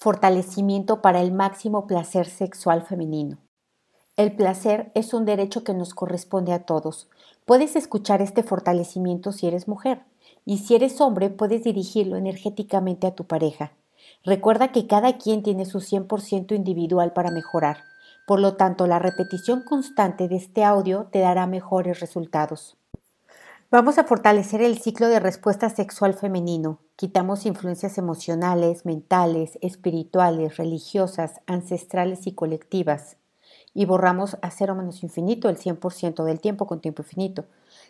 Fortalecimiento para el máximo placer sexual femenino. El placer es un derecho que nos corresponde a todos. Puedes escuchar este fortalecimiento si eres mujer y si eres hombre puedes dirigirlo energéticamente a tu pareja. Recuerda que cada quien tiene su 100% individual para mejorar. Por lo tanto, la repetición constante de este audio te dará mejores resultados. Vamos a fortalecer el ciclo de respuesta sexual femenino. Quitamos influencias emocionales, mentales, espirituales, religiosas, ancestrales y colectivas. Y borramos a cero menos infinito el 100% del tiempo con tiempo infinito.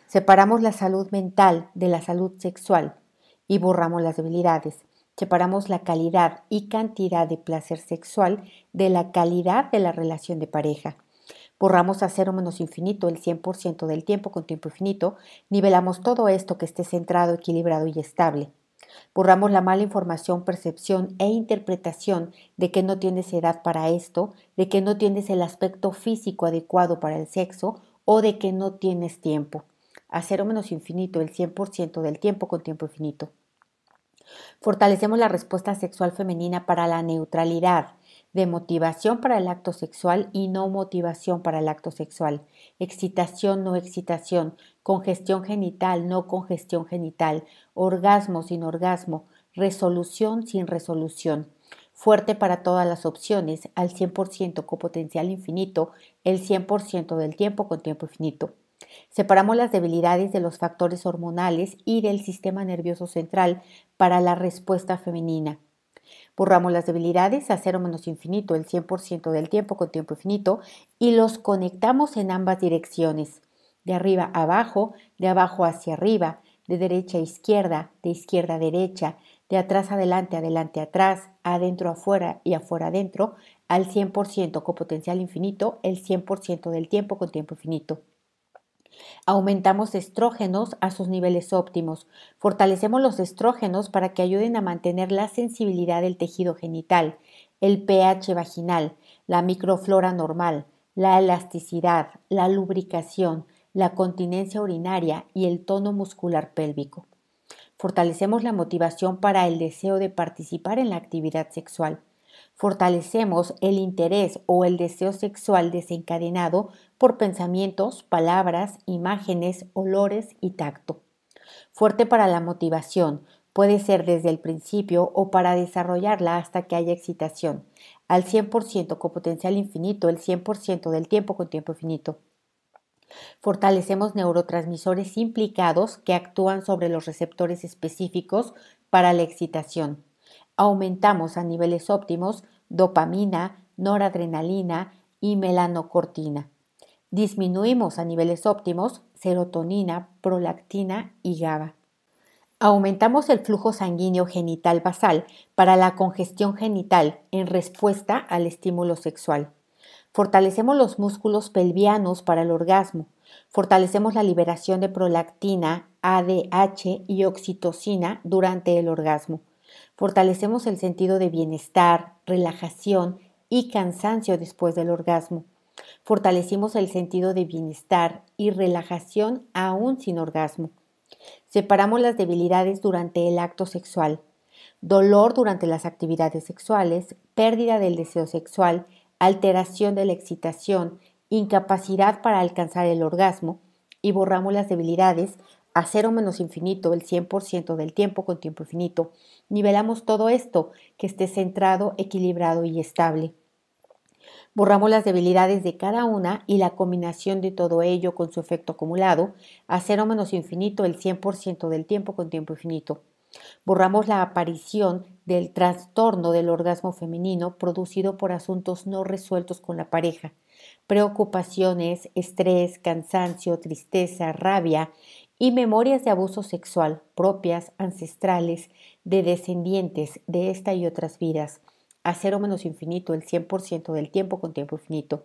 Separamos la salud mental de la salud sexual y borramos las debilidades. Separamos la calidad y cantidad de placer sexual de la calidad de la relación de pareja borramos a cero menos infinito el 100% del tiempo con tiempo infinito, nivelamos todo esto que esté centrado, equilibrado y estable. Borramos la mala información, percepción e interpretación de que no tienes edad para esto, de que no tienes el aspecto físico adecuado para el sexo o de que no tienes tiempo. A cero menos infinito el 100% del tiempo con tiempo infinito. Fortalecemos la respuesta sexual femenina para la neutralidad, de motivación para el acto sexual y no motivación para el acto sexual, excitación, no excitación, congestión genital, no congestión genital, orgasmo sin orgasmo, resolución sin resolución, fuerte para todas las opciones, al 100% con potencial infinito, el 100% del tiempo con tiempo infinito. Separamos las debilidades de los factores hormonales y del sistema nervioso central para la respuesta femenina Borramos las debilidades a cero menos infinito el 100% del tiempo con tiempo infinito y los conectamos en ambas direcciones, de arriba a abajo, de abajo hacia arriba, de derecha a izquierda, de izquierda a derecha, de atrás adelante, adelante atrás, adentro afuera y afuera adentro, al 100% con potencial infinito, el 100% del tiempo con tiempo infinito. Aumentamos estrógenos a sus niveles óptimos. Fortalecemos los estrógenos para que ayuden a mantener la sensibilidad del tejido genital, el pH vaginal, la microflora normal, la elasticidad, la lubricación, la continencia urinaria y el tono muscular pélvico. Fortalecemos la motivación para el deseo de participar en la actividad sexual fortalecemos el interés o el deseo sexual desencadenado por pensamientos, palabras, imágenes, olores y tacto. Fuerte para la motivación, puede ser desde el principio o para desarrollarla hasta que haya excitación, al 100% con potencial infinito, el 100% del tiempo con tiempo infinito. Fortalecemos neurotransmisores implicados que actúan sobre los receptores específicos para la excitación aumentamos a niveles óptimos dopamina, noradrenalina y melanocortina. Disminuimos a niveles óptimos serotonina, prolactina y GABA. Aumentamos el flujo sanguíneo genital basal para la congestión genital en respuesta al estímulo sexual. Fortalecemos los músculos pelvianos para el orgasmo. Fortalecemos la liberación de prolactina, ADH y oxitocina durante el orgasmo. Fortalecemos el sentido de bienestar, relajación y cansancio después del orgasmo. Fortalecimos el sentido de bienestar y relajación aún sin orgasmo. Separamos las debilidades durante el acto sexual, dolor durante las actividades sexuales, pérdida del deseo sexual, alteración de la excitación, incapacidad para alcanzar el orgasmo y borramos las debilidades a cero menos infinito el 100% del tiempo con tiempo infinito. Nivelamos todo esto que esté centrado, equilibrado y estable. Borramos las debilidades de cada una y la combinación de todo ello con su efecto acumulado a cero menos infinito el 100% del tiempo con tiempo infinito. Borramos la aparición del trastorno del orgasmo femenino producido por asuntos no resueltos con la pareja, preocupaciones, estrés, cansancio, tristeza, rabia y memorias de abuso sexual propias, ancestrales, de descendientes de esta y otras vidas, a cero menos infinito el 100% del tiempo con tiempo infinito.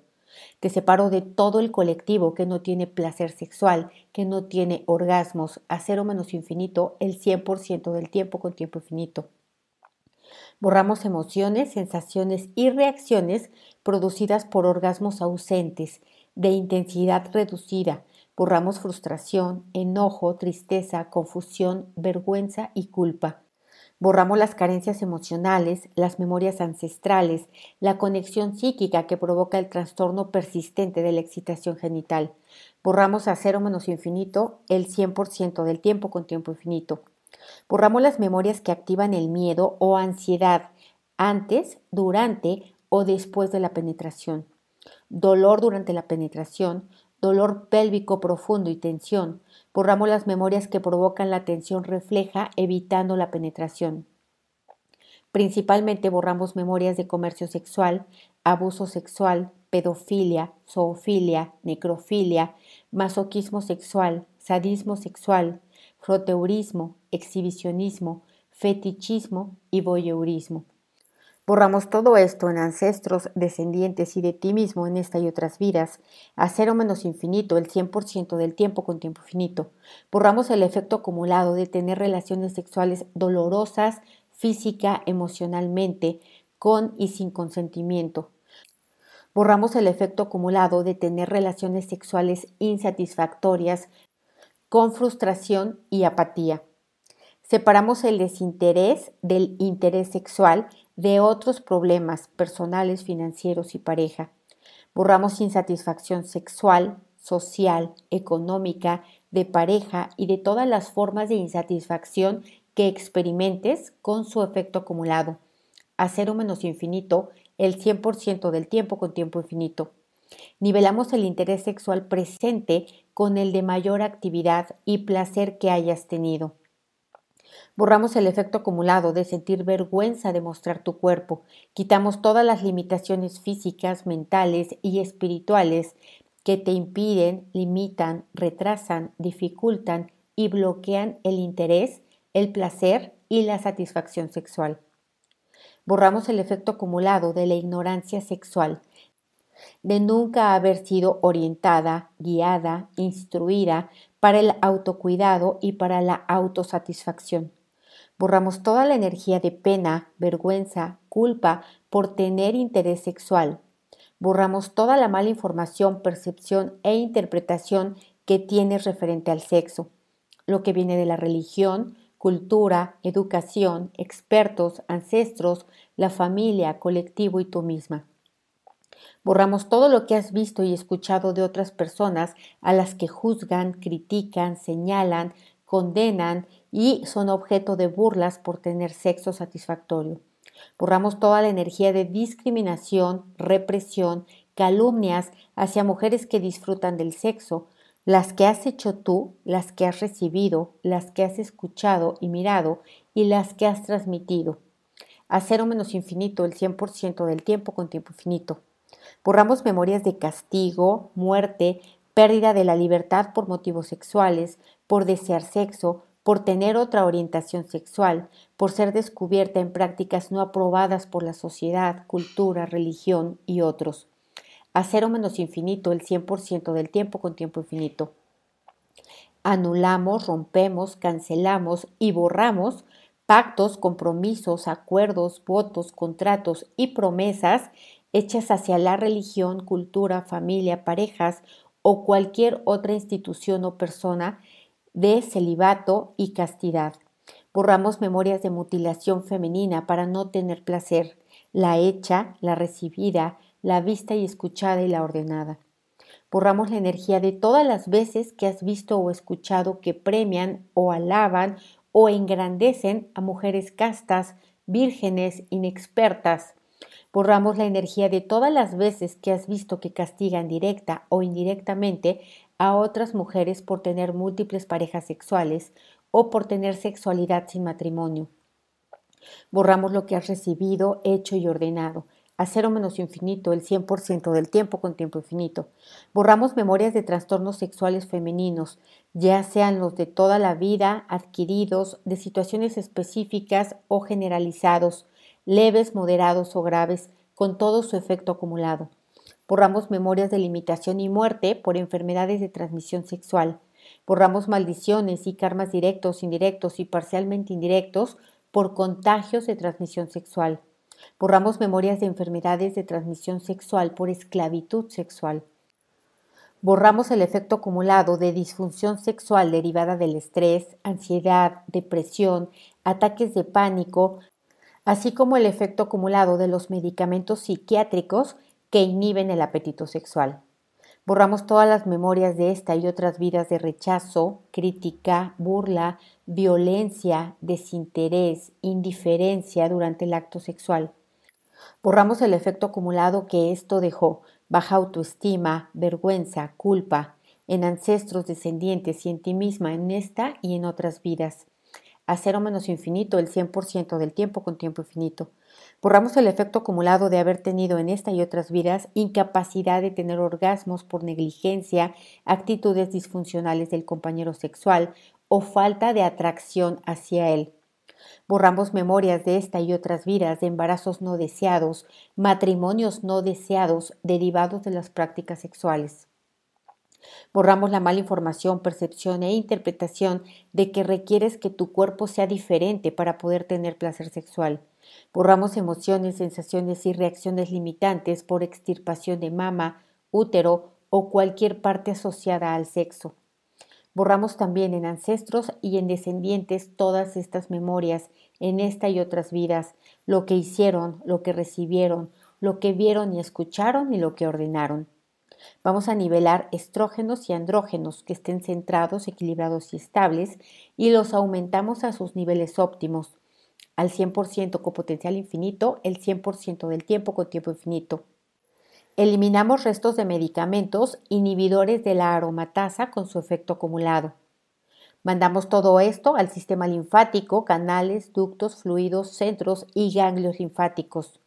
Te separo de todo el colectivo que no tiene placer sexual, que no tiene orgasmos, a cero menos infinito el 100% del tiempo con tiempo infinito. Borramos emociones, sensaciones y reacciones producidas por orgasmos ausentes, de intensidad reducida, Borramos frustración, enojo, tristeza, confusión, vergüenza y culpa. Borramos las carencias emocionales, las memorias ancestrales, la conexión psíquica que provoca el trastorno persistente de la excitación genital. Borramos a cero menos infinito el 100% del tiempo con tiempo infinito. Borramos las memorias que activan el miedo o ansiedad antes, durante o después de la penetración. Dolor durante la penetración, dolor pélvico profundo y tensión. Borramos las memorias que provocan la tensión refleja, evitando la penetración. Principalmente borramos memorias de comercio sexual, abuso sexual, pedofilia, zoofilia, necrofilia, masoquismo sexual, sadismo sexual, froteurismo, exhibicionismo, fetichismo y voyeurismo. Borramos todo esto en ancestros, descendientes y de ti mismo en esta y otras vidas, a cero menos infinito, el 100% del tiempo con tiempo finito. Borramos el efecto acumulado de tener relaciones sexuales dolorosas, física, emocionalmente, con y sin consentimiento. Borramos el efecto acumulado de tener relaciones sexuales insatisfactorias, con frustración y apatía. Separamos el desinterés del interés sexual de otros problemas personales, financieros y pareja. Borramos insatisfacción sexual, social, económica, de pareja y de todas las formas de insatisfacción que experimentes con su efecto acumulado. A cero menos infinito, el 100% del tiempo con tiempo infinito. Nivelamos el interés sexual presente con el de mayor actividad y placer que hayas tenido. Borramos el efecto acumulado de sentir vergüenza de mostrar tu cuerpo. Quitamos todas las limitaciones físicas, mentales y espirituales que te impiden, limitan, retrasan, dificultan y bloquean el interés, el placer y la satisfacción sexual. Borramos el efecto acumulado de la ignorancia sexual, de nunca haber sido orientada, guiada, instruida para el autocuidado y para la autosatisfacción. Borramos toda la energía de pena, vergüenza, culpa por tener interés sexual. Borramos toda la mala información, percepción e interpretación que tienes referente al sexo, lo que viene de la religión, cultura, educación, expertos, ancestros, la familia, colectivo y tú misma. Borramos todo lo que has visto y escuchado de otras personas a las que juzgan, critican, señalan, condenan y son objeto de burlas por tener sexo satisfactorio. Borramos toda la energía de discriminación, represión, calumnias hacia mujeres que disfrutan del sexo, las que has hecho tú, las que has recibido, las que has escuchado y mirado y las que has transmitido. A cero menos infinito el 100% del tiempo con tiempo finito. Borramos memorias de castigo, muerte, pérdida de la libertad por motivos sexuales, por desear sexo, por tener otra orientación sexual, por ser descubierta en prácticas no aprobadas por la sociedad, cultura, religión y otros. A cero menos infinito el 100% del tiempo con tiempo infinito. Anulamos, rompemos, cancelamos y borramos pactos, compromisos, acuerdos, votos, contratos y promesas hechas hacia la religión, cultura, familia, parejas o cualquier otra institución o persona de celibato y castidad. Borramos memorias de mutilación femenina para no tener placer, la hecha, la recibida, la vista y escuchada y la ordenada. Borramos la energía de todas las veces que has visto o escuchado que premian o alaban o engrandecen a mujeres castas, vírgenes, inexpertas. Borramos la energía de todas las veces que has visto que castigan directa o indirectamente a otras mujeres por tener múltiples parejas sexuales o por tener sexualidad sin matrimonio. Borramos lo que has recibido, hecho y ordenado, a cero menos infinito el 100% del tiempo con tiempo infinito. Borramos memorias de trastornos sexuales femeninos, ya sean los de toda la vida, adquiridos, de situaciones específicas o generalizados, leves, moderados o graves, con todo su efecto acumulado. Borramos memorias de limitación y muerte por enfermedades de transmisión sexual. Borramos maldiciones y karmas directos, indirectos y parcialmente indirectos por contagios de transmisión sexual. Borramos memorias de enfermedades de transmisión sexual por esclavitud sexual. Borramos el efecto acumulado de disfunción sexual derivada del estrés, ansiedad, depresión, ataques de pánico, así como el efecto acumulado de los medicamentos psiquiátricos que inhiben el apetito sexual. Borramos todas las memorias de esta y otras vidas de rechazo, crítica, burla, violencia, desinterés, indiferencia durante el acto sexual. Borramos el efecto acumulado que esto dejó, baja autoestima, vergüenza, culpa, en ancestros descendientes y en ti misma en esta y en otras vidas. A cero menos infinito el 100% del tiempo con tiempo infinito. Borramos el efecto acumulado de haber tenido en esta y otras vidas incapacidad de tener orgasmos por negligencia, actitudes disfuncionales del compañero sexual o falta de atracción hacia él. Borramos memorias de esta y otras vidas de embarazos no deseados, matrimonios no deseados derivados de las prácticas sexuales. Borramos la mala información, percepción e interpretación de que requieres que tu cuerpo sea diferente para poder tener placer sexual. Borramos emociones, sensaciones y reacciones limitantes por extirpación de mama, útero o cualquier parte asociada al sexo. Borramos también en ancestros y en descendientes todas estas memorias en esta y otras vidas, lo que hicieron, lo que recibieron, lo que vieron y escucharon y lo que ordenaron. Vamos a nivelar estrógenos y andrógenos que estén centrados, equilibrados y estables y los aumentamos a sus niveles óptimos, al 100% con potencial infinito, el 100% del tiempo con tiempo infinito. Eliminamos restos de medicamentos inhibidores de la aromatasa con su efecto acumulado. Mandamos todo esto al sistema linfático, canales, ductos, fluidos, centros y ganglios linfáticos.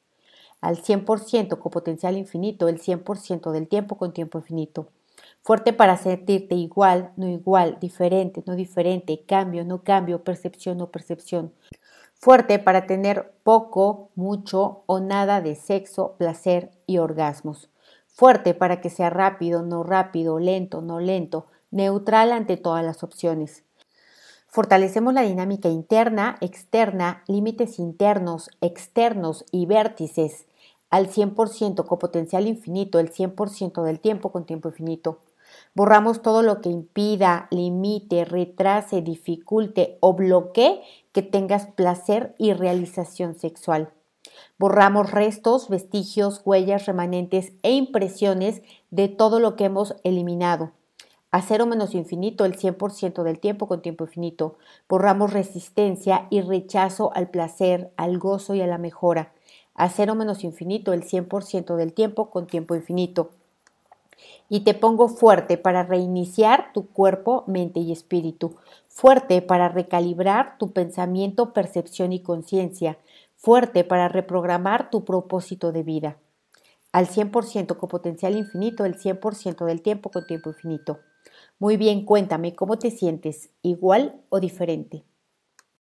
Al 100% con potencial infinito, el 100% del tiempo con tiempo infinito. Fuerte para sentirte igual, no igual, diferente, no diferente, cambio, no cambio, percepción, no percepción. Fuerte para tener poco, mucho o nada de sexo, placer y orgasmos. Fuerte para que sea rápido, no rápido, lento, no lento, neutral ante todas las opciones. Fortalecemos la dinámica interna, externa, límites internos, externos y vértices al 100% con potencial infinito, el 100% del tiempo con tiempo infinito. Borramos todo lo que impida, limite, retrase, dificulte o bloquee que tengas placer y realización sexual. Borramos restos, vestigios, huellas, remanentes e impresiones de todo lo que hemos eliminado. A cero menos infinito el 100% del tiempo con tiempo infinito. Borramos resistencia y rechazo al placer, al gozo y a la mejora. A cero menos infinito el 100% del tiempo con tiempo infinito y te pongo fuerte para reiniciar tu cuerpo, mente y espíritu, fuerte para recalibrar tu pensamiento, percepción y conciencia, fuerte para reprogramar tu propósito de vida. Al 100% con potencial infinito, el 100% del tiempo con tiempo infinito. Muy bien, cuéntame cómo te sientes, igual o diferente.